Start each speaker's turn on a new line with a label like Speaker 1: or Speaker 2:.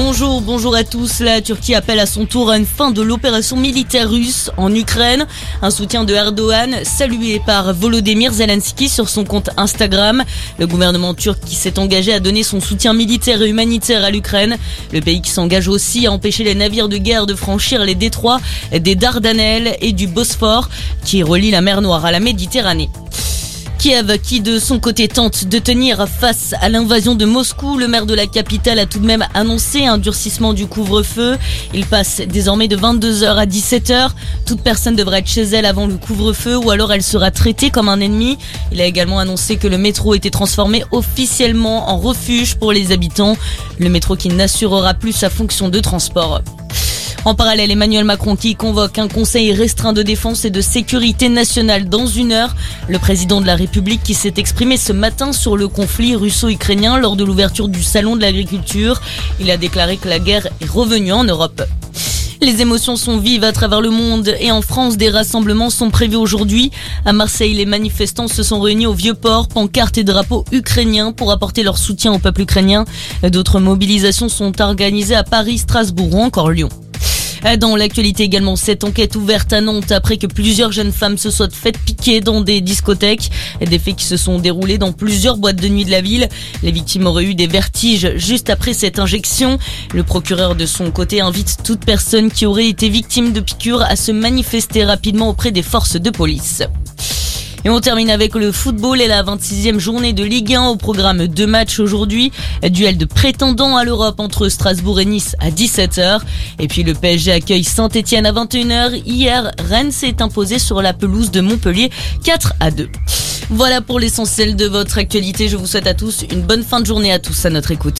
Speaker 1: Bonjour, bonjour à tous. La Turquie appelle à son tour à une fin de l'opération militaire russe en Ukraine. Un soutien de Erdogan salué par Volodymyr Zelensky sur son compte Instagram. Le gouvernement turc qui s'est engagé à donner son soutien militaire et humanitaire à l'Ukraine. Le pays qui s'engage aussi à empêcher les navires de guerre de franchir les détroits des Dardanelles et du Bosphore qui relient la mer Noire à la Méditerranée. Kiev, qui de son côté tente de tenir face à l'invasion de Moscou, le maire de la capitale a tout de même annoncé un durcissement du couvre-feu. Il passe désormais de 22h à 17h. Toute personne devrait être chez elle avant le couvre-feu ou alors elle sera traitée comme un ennemi. Il a également annoncé que le métro était transformé officiellement en refuge pour les habitants. Le métro qui n'assurera plus sa fonction de transport. En parallèle, Emmanuel Macron qui convoque un conseil restreint de défense et de sécurité nationale dans une heure. Le président de la République qui s'est exprimé ce matin sur le conflit russo-ukrainien lors de l'ouverture du salon de l'agriculture. Il a déclaré que la guerre est revenue en Europe. Les émotions sont vives à travers le monde et en France, des rassemblements sont prévus aujourd'hui. À Marseille, les manifestants se sont réunis au Vieux-Port, pancartes et drapeaux ukrainiens pour apporter leur soutien au peuple ukrainien. D'autres mobilisations sont organisées à Paris, Strasbourg ou encore Lyon. Dans l'actualité également, cette enquête ouverte à Nantes après que plusieurs jeunes femmes se soient faites piquer dans des discothèques. Des faits qui se sont déroulés dans plusieurs boîtes de nuit de la ville. Les victimes auraient eu des vertiges juste après cette injection. Le procureur de son côté invite toute personne qui aurait été victime de piqûres à se manifester rapidement auprès des forces de police. Et on termine avec le football et la 26e journée de Ligue 1 au programme deux matchs aujourd'hui. Duel de prétendants à l'Europe entre Strasbourg et Nice à 17h. Et puis le PSG accueille Saint-Etienne à 21h. Hier, Rennes s'est imposé sur la pelouse de Montpellier 4 à 2. Voilà pour l'essentiel de votre actualité. Je vous souhaite à tous une bonne fin de journée à tous à notre écoute.